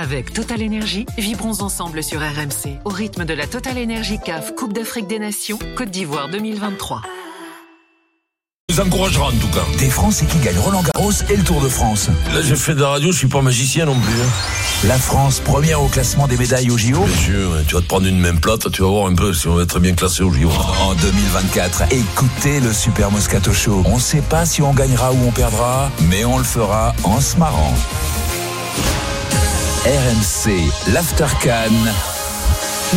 Avec Total Energy, vibrons ensemble sur RMC au rythme de la Total Energy CAF Coupe d'Afrique des Nations Côte d'Ivoire 2023. nous encouragera en tout cas. Des Français qui gagnent Roland Garros et le Tour de France. Là, j'ai fait de la radio, je suis pas magicien non plus. hein. La France, première au classement des médailles au JO. Bien sûr, hein, tu vas te prendre une même plate, tu vas voir un peu si on va être bien classé au JO. En 2024, écoutez le Super Moscato Show. On ne sait pas si on gagnera ou on perdra, mais on le fera en se marrant. RMC, l'Aftercan.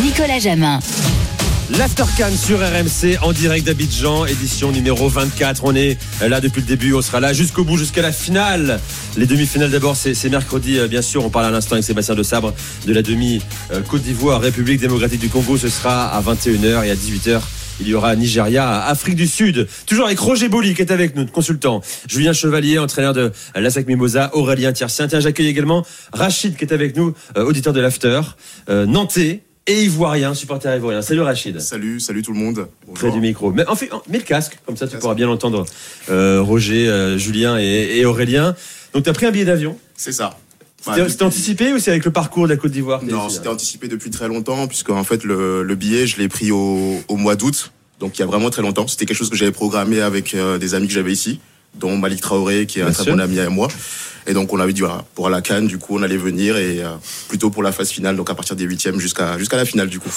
Nicolas Jamin. L'Aftercan sur RMC en direct d'Abidjan, édition numéro 24. On est là depuis le début, on sera là jusqu'au bout, jusqu'à la finale. Les demi-finales d'abord, c'est c'est mercredi, euh, bien sûr. On parle à l'instant avec Sébastien de Sabre de la demi euh, Côte d'Ivoire, République démocratique du Congo. Ce sera à 21h et à 18h. Il y aura Nigeria, Afrique du Sud. Toujours avec Roger Boli qui est avec nous, consultant. Julien Chevalier, entraîneur de l'ASAC Mimosa. Aurélien Tiercien. Tiens, j'accueille également Rachid qui est avec nous, euh, auditeur de l'After. Euh, Nantais et Ivoirien, supporter ivoirien. Salut Rachid. Salut, salut tout le monde. Près du micro. Mais en fait, mets le casque, comme ça tu pourras bien l'entendre. Euh, Roger, euh, Julien et, et Aurélien. Donc tu as pris un billet d'avion. C'est ça. C'était anticipé ou c'est avec le parcours de la Côte d'Ivoire Non, c'était anticipé depuis très longtemps, puisque en fait le, le billet, je l'ai pris au, au mois d'août, donc il y a vraiment très longtemps. C'était quelque chose que j'avais programmé avec euh, des amis que j'avais ici, dont Malik Traoré, qui est un très bon ami à moi. Et donc on avait dit voilà, pour la Cannes, du coup on allait venir et euh, plutôt pour la phase finale, donc à partir des huitièmes jusqu'à jusqu'à la finale du coup.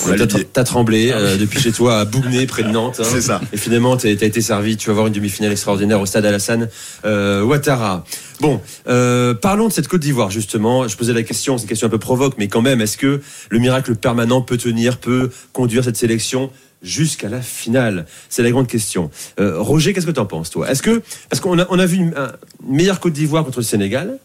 T'as tremblé euh, depuis chez toi à Bougné, près de Nantes. hein. C'est ça. Et finalement, t'as t'as été servi. Tu vas voir une demi-finale extraordinaire au stade Alassane euh, Ouattara. Bon, euh, parlons de cette Côte d'Ivoire justement. Je posais la question, c'est une question un peu provoque, mais quand même, est-ce que le miracle permanent peut tenir, peut conduire cette sélection jusqu'à la finale C'est la grande question. Euh, Roger, qu'est-ce que tu en penses, toi? Est-ce que parce qu'on a, on a vu une, un- une meilleure Côte d'Ivoire contre le Sénégal,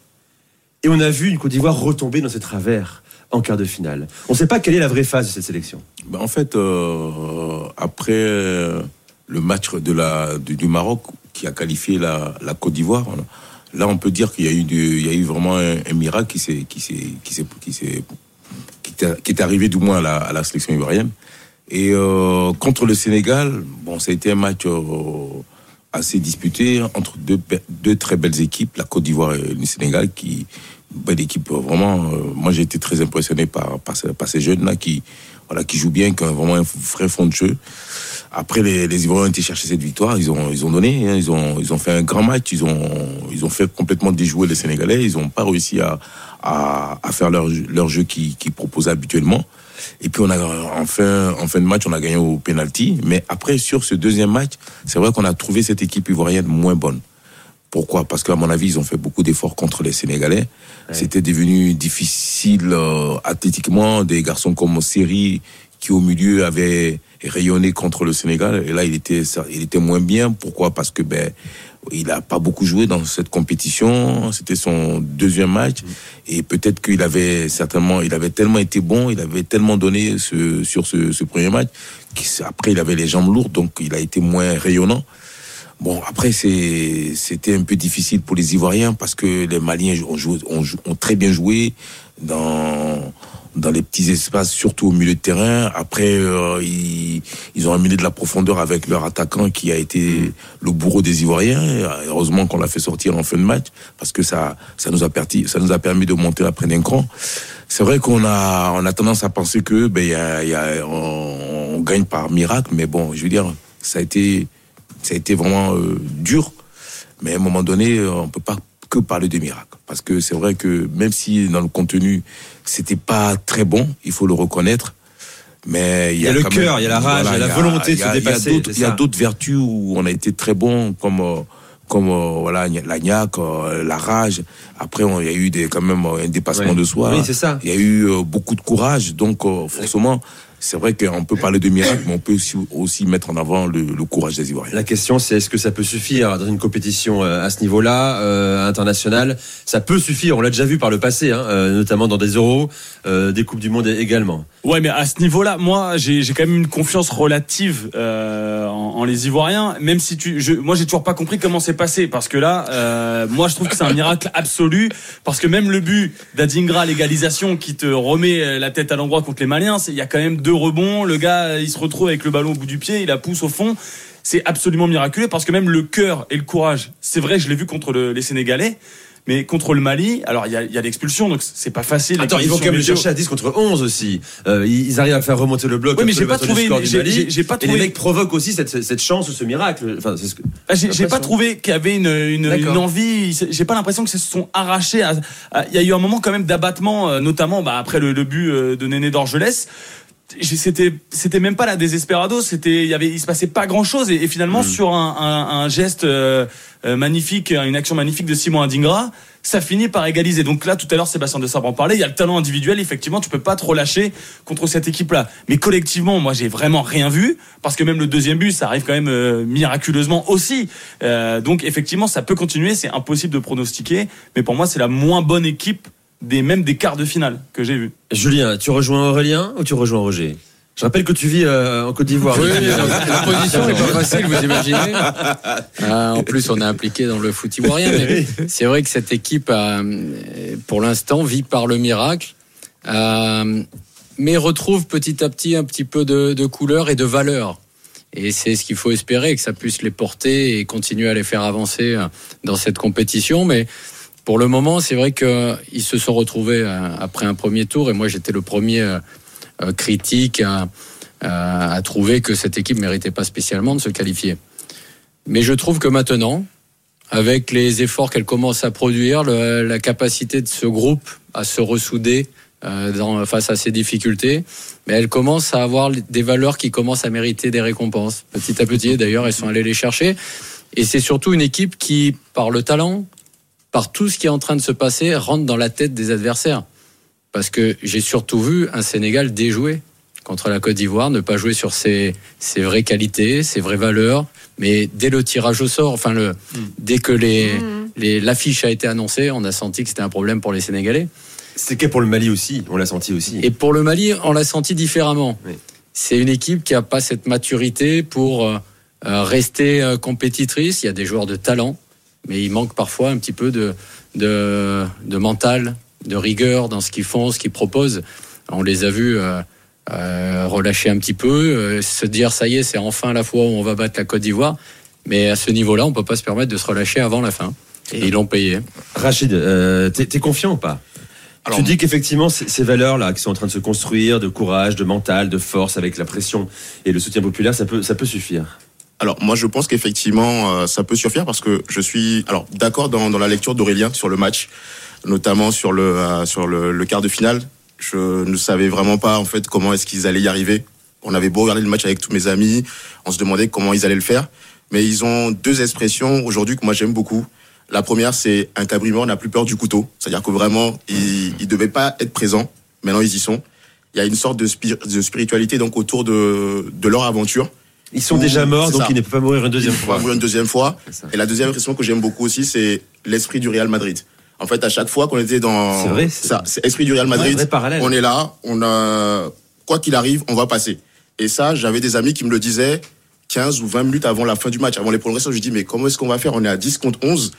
et on a vu une Côte d'Ivoire retomber dans ses travers en quart de finale. On ne sait pas quelle est la vraie phase de cette sélection. Ben, en fait, euh, après euh, le match de la, du, Maroc qui a qualifié la, la Côte d'Ivoire, là on peut dire qu'il y a eu, du- y a eu vraiment un, miracle qui qui est arrivé du moins à la, à la sélection ivoirienne. Et euh, contre le Sénégal, bon, ça a été un match euh, assez disputé entre deux, très belles équipes, la Côte d'Ivoire et le Sénégal, qui belle équipe euh, vraiment. moi, j'ai été très impressionné par ces- par ces jeunes là qui voilà qui jouent bien, qui ont vraiment un vrai fond de jeu. Après, les, Ivoiriens ont été chercher cette victoire. Ils ont, ils ont donné. hein, ils ont, ils ont fait un grand match. Ils ont, ils ont fait complètement déjouer les Sénégalais. Ils n'ont pas réussi à, à, faire leur, leur jeu qu'ils qu'ils proposaient habituellement. Et puis on a en fin, en fin de match, on a gagné au penalty. Mais après, sur ce deuxième match, c'est vrai qu'on a trouvé cette équipe ivoirienne moins bonne. Pourquoi? Parce qu'à mon avis, ils ont fait beaucoup d'efforts contre les Sénégalais. C'était devenu difficile euh, athlétiquement. Des garçons comme Seri, qui au milieu avaient rayonné contre le Sénégal, et là, il était, il était moins bien. Pourquoi? Parce que ben, il n'a pas beaucoup joué dans cette compétition. C'était son deuxième match, et peut-être qu'il avait certainement, il avait tellement été bon, il avait tellement donné sur ce, premier match. qu'après, il avait les jambes lourdes, donc il a été moins rayonnant. Bon, après, c'était un peu difficile pour les Ivoiriens parce que les Maliens ont, ont très bien joué dans, dans les petits espaces, surtout au milieu de terrain. Après, euh, ils, ont amené de la profondeur avec leur attaquant qui a été le bourreau des Ivoiriens. Heureusement qu'on l'a fait sortir en fin de match parce que ça, ça nous a permis, de monter après d'un cran. C'est vrai qu'on a, on a tendance à penser que, ben, on, gagne par miracle, mais bon, je veux dire, ça a été, ça a été vraiment euh, dur. Mais à un moment donné, on peut pas que parler de miracle. Parce que c'est vrai que même si dans le contenu, c'était pas très bon, il faut le reconnaître. Mais il y a, le cœur, il y a la rage, il y a la volonté de se dépasser, Il y a d'autres- vertus où on a été très bon, comme euh, comme euh, voilà la gnaque, euh, la rage. Après, il y a eu des quand même un dépassement de soi. Oui, c'est ça. Il y a eu beaucoup de courage, donc forcément, c'est vrai qu'on peut parler de miracle, mais on peut aussi, aussi mettre en avant le, le courage des Ivoiriens. La question, c'est est-ce que ça peut suffire dans une compétition euh, à ce niveau-là, euh, internationale? Ça peut suffire, on l'a déjà vu par le passé, hein, euh, notamment dans des euros, euh, des Coupes du Monde également. Ouais, mais à ce niveau-là, moi, j'ai j'ai quand même une confiance relative euh, en, les Ivoiriens, même si tu, je, moi, j'ai toujours pas compris comment c'est passé, parce que là, euh, moi, je trouve que c'est un miracle absolu, parce que même le but d'Adingra, l'égalisation, qui te remet euh, la tête à l'endroit contre les Maliens, il y a quand même deux rebonds, le gars, il se retrouve avec le ballon au bout du pied, il la pousse au fond. C'est absolument miraculeux parce que même le cœur et le courage, c'est vrai, je l'ai vu contre le- les Sénégalais. Mais contre le Mali, alors il y a, il y a l'expulsion, donc c'est pas facile. Attends, ils vont quand même le chercher à 10 contre 11 aussi. Euh, ils arrivent à faire remonter le bloc. Oui, mais j'ai pas trouvé- j'ai- pas Et les trouvé- mecs provoquent aussi cette, cette chance, ce miracle. Enfin, c'est ce que- Ah, J'ai pas trouvé qu'il y avait une, une, D'accord. une envie. J'ai pas l'impression que se sont arrachés. à- à- Il y a eu un moment quand même d'abattement, euh, notamment bah, après le, le but euh, de Néné d'Orgelès. C'était, c'était même pas la désespérado. C'était, il y avait, il se passait pas grand chose. Et, et finalement, sur un, un, un geste euh, euh, magnifique, une action magnifique de Simon Adingra, ça finit par égaliser. Donc là, tout à l'heure, Sébastien de Sabre en parlait. Il y a le talent individuel. Effectivement, tu peux pas trop lâcher contre cette équipe-là. Mais collectivement, moi, j'ai vraiment rien vu parce que même le deuxième but, ça arrive quand même euh, miraculeusement aussi. Euh, donc effectivement, ça peut continuer. C'est impossible de pronostiquer. Mais pour moi, c'est la moins bonne équipe des même des quarts de finale que j'ai vu. Julien, tu rejoins Aurélien ou tu rejoins Roger? Je rappelle que tu vis euh, en Côte d'Ivoire. Oui, la position n'est pas facile, vous imaginez. Euh, en plus, on est impliqué dans le foot ivoirien. Mais c'est vrai que cette équipe, euh, pour l'instant, vit par le miracle. euh, mais retrouve petit à petit un petit peu de, de couleur et de valeur. Et c'est ce qu'il faut espérer, que ça puisse les porter et continuer à les faire avancer dans cette compétition. Mais pour le moment, c'est vrai qu'ils se sont retrouvés euh, après un premier tour. Et moi, j'étais le premier euh, euh, critique à, trouver que cette équipe méritait pas spécialement de se qualifier. Mais je trouve que maintenant, avec les efforts qu'elle commence à produire, la capacité de ce groupe à se ressouder face à ces difficultés, mais elle commence à avoir des valeurs qui commencent à mériter des récompenses. Petit à petit, d'ailleurs, elles sont allées les chercher. Et c'est surtout une équipe qui, par le talent, par tout ce qui est en train de se passer, rentre dans la tête des adversaires. Parce que j'ai surtout vu un Sénégal déjoué contre la Côte d'Ivoire, ne pas jouer sur ses, ses vraies qualités, ses vraies valeurs, mais dès le tirage au sort, enfin le, dès que les, les- l'affiche a été annoncée, on a senti que c'était un problème pour les Sénégalais. C'est cas pour le Mali aussi, on l'a senti aussi. Et pour le Mali, on l'a senti différemment. Oui. C'est une équipe qui n'a pas cette maturité pour euh, euh, rester euh, compétitrice. Il y a des joueurs de talent, mais il manque parfois un petit peu de, de, de mental, de rigueur dans ce qu'ils font, ce qu'ils proposent. On les a vus euh, euh, relâcher un petit peu, euh, se dire ça y est, c'est enfin la fois où on va battre la Côte d'Ivoire. Mais à ce niveau-là, on peut pas se permettre de se relâcher avant la fin. Et ils l'ont payé. Rachid, euh, t'es t'es confiant ou pas Alors, Tu dis qu'effectivement, ces ces valeurs-là qui sont en train de se construire, de courage, de mental, de force, avec la pression et le soutien populaire, ça peut, ça peut suffire. Alors moi je pense qu'effectivement euh, ça peut suffire parce que je suis alors d'accord dans, dans la lecture d'Aurélien sur le match, notamment sur le euh, sur le, le quart de finale. Je ne savais vraiment pas en fait comment est-ce qu'ils allaient y arriver. On avait beau regarder le match avec tous mes amis, on se demandait comment ils allaient le faire. Mais ils ont deux expressions aujourd'hui que moi j'aime beaucoup. La première c'est un cabrimor n'a plus peur du couteau, c'est-à-dire que vraiment ils ils devaient pas être présents. Maintenant ils y sont. Il y a une sorte de, de spiritualité donc autour de de leur aventure. Ils sont déjà morts, donc ça. ils ne peuvent pas mourir une deuxième Il faut fois. mourir une deuxième fois. Et la deuxième impression que j'aime beaucoup aussi, c'est l'esprit du Real Madrid. En fait, à chaque fois qu'on était dans C'est vrai, c'est- ça, c'est esprit du Real Ouais, Madrid. vrai parallèle. on est là, on a quoi qu'il arrive, on va passer. Et ça, j'avais des amis qui me le disaient 15 ou 20 minutes avant la fin du match, avant les prolongations. Je dis mais comment est-ce qu'on va faire? On est à 10 contre 11.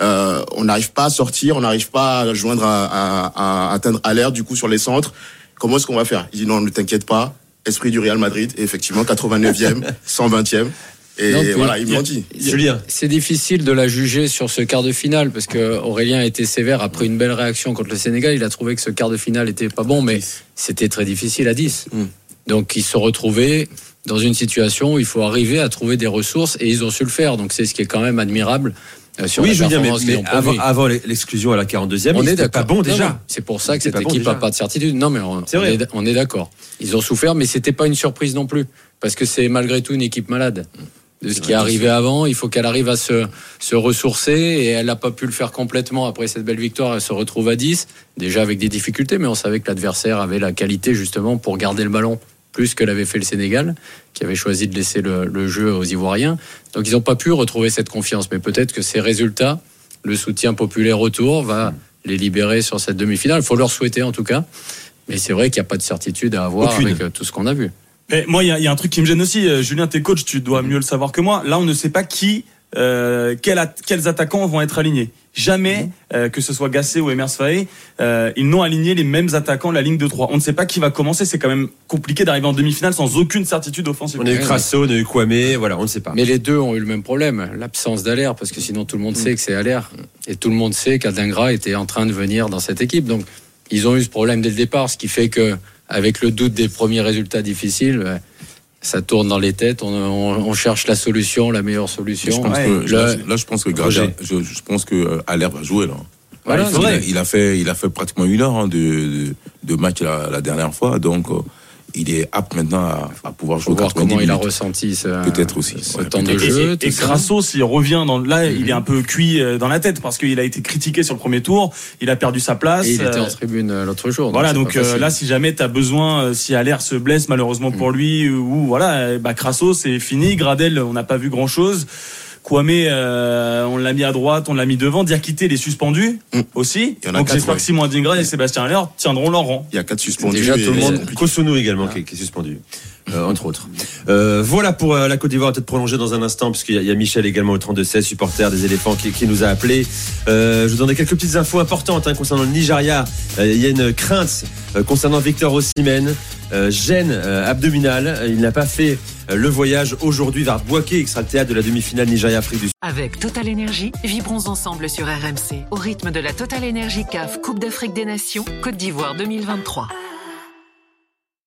Euh, on n'arrive pas à sortir, on n'arrive pas à joindre à, à- à atteindre à l'air du coup sur les centres. Comment est-ce qu'on va faire? Il dit non, ne t'inquiète pas. Esprit du Real Madrid. Et effectivement, 89e, 120e. Et Non, voilà, ils me l'ont dit. Julien, C'est difficile de la juger sur ce quart de finale parce que Aurélien a été sévère après une belle réaction contre le Sénégal. Il a trouvé que ce quart de finale était pas bon, mais c'était très difficile à 10. Mm. Donc ils se retrouvaient dans une situation où il faut arriver à trouver des ressources et ils ont su le faire. Donc c'est ce qui est quand même admirable sur oui, mais, performance qu'ils mais avant, l'exclusion à la 42e, On est pas bon déjà. C'est pour ça que cette équipe n'a pas de certitude. Non, mais on, C'est on vrai. est, on est d'accord. Ils ont souffert, mais c'était pas une surprise non plus, parce que c'est malgré tout une équipe malade. De ce qui est arrivé avant, il faut qu'elle arrive à se, se ressourcer et elle n'a pas pu le faire complètement après cette belle victoire. Elle se retrouve à 10, déjà avec des difficultés, mais on savait que l'adversaire avait la qualité justement pour garder le ballon plus que l'avait fait le Sénégal, qui avait choisi de laisser le, le jeu aux Ivoiriens. Donc ils n'ont pas pu retrouver cette confiance, mais peut-être que ces résultats, le soutien populaire autour, va les libérer sur cette demi-finale. Il faut leur souhaiter en tout cas. Mais c'est vrai qu'il n'y a pas de certitude à avoir Aucune. avec euh, tout ce qu'on a vu. Mais moi, il y, y a un truc qui me gêne aussi. Euh, Julien, t'es coach, tu dois mieux le savoir que moi. Là, on ne sait pas qui euh, quels, at- quels attaquants vont être alignés. Jamais, Mmh. euh, que ce soit Gasset ou Emers Faé, euh, ils n'ont aligné les mêmes attaquants de la ligne de 3. On ne sait pas qui va commencer. C'est quand même compliqué d'arriver en demi-finale sans aucune certitude offensive. On a eu Crasso, on a eu Kwame, voilà, on ne sait pas. Mais les deux ont eu le même problème, l'absence d'Aler, parce que sinon tout le monde sait que c'est Aller. Et tout le monde sait qu'Adingra était en train de venir dans cette équipe. Donc ils ont eu ce problème dès le départ, ce qui fait que avec le doute des premiers résultats difficiles, ça tourne dans les têtes. On, on- on cherche la solution, la meilleure solution. Je pense Ouais. que, là, là, je pense que. Gradel, je, je pense que euh, Aller va jouer là. Voilà, il a, il a fait, il a fait pratiquement une heure hein, de, de, de match la, la dernière fois, donc euh, il est apte maintenant à, à pouvoir jouer voir 90 comment il a minutes. ressenti ce, Peut-être aussi, ce ouais, temps de Et, jeu. et, et ça. Grasso, s'il revient dans là, il est un peu cuit euh, dans la tête parce qu'il a été critiqué sur le premier tour. Il a perdu sa place. Et il était euh, en tribune euh, l'autre jour. Voilà, donc euh, là, si jamais tu as besoin, euh, si Aller se blesse malheureusement pour lui, ou voilà, euh, bah Crasso, c'est fini. Gradel, on n'a pas vu grand chose. Kwame, euh, on l'a mis à droite, on l'a mis devant. Diakité, il est suspendu Mm. aussi. Il y en a Donc j'espère ouais. que Simon Adingra et Sébastien Aller tiendront leur rang. Il y a quatre suspendus. Déjà, tout le monde- Kosonou également qui, est, qui est suspendu, euh, entre autres. Euh, voilà pour euh, la Côte d'Ivoire, peut-être prolonger dans un instant, puisqu'il y, a- il y a Michel également au 32-16, supporter des éléphants, qui, qui nous a appelé. Euh, je vous donne quelques petites infos importantes hein, concernant le Nigeria. Euh, il y a une crainte euh, concernant Victor Osimhen. Euh, gêne euh, abdominale. Il n'a pas fait euh, le voyage aujourd'hui vers Boaké, qui sera théâtre de la demi-finale Nigeria-Afrique du Sud. Avec Total Énergie, vibrons ensemble sur RMC au rythme de la Total Énergie CAF Coupe d'Afrique des Nations Côte d'Ivoire 2023.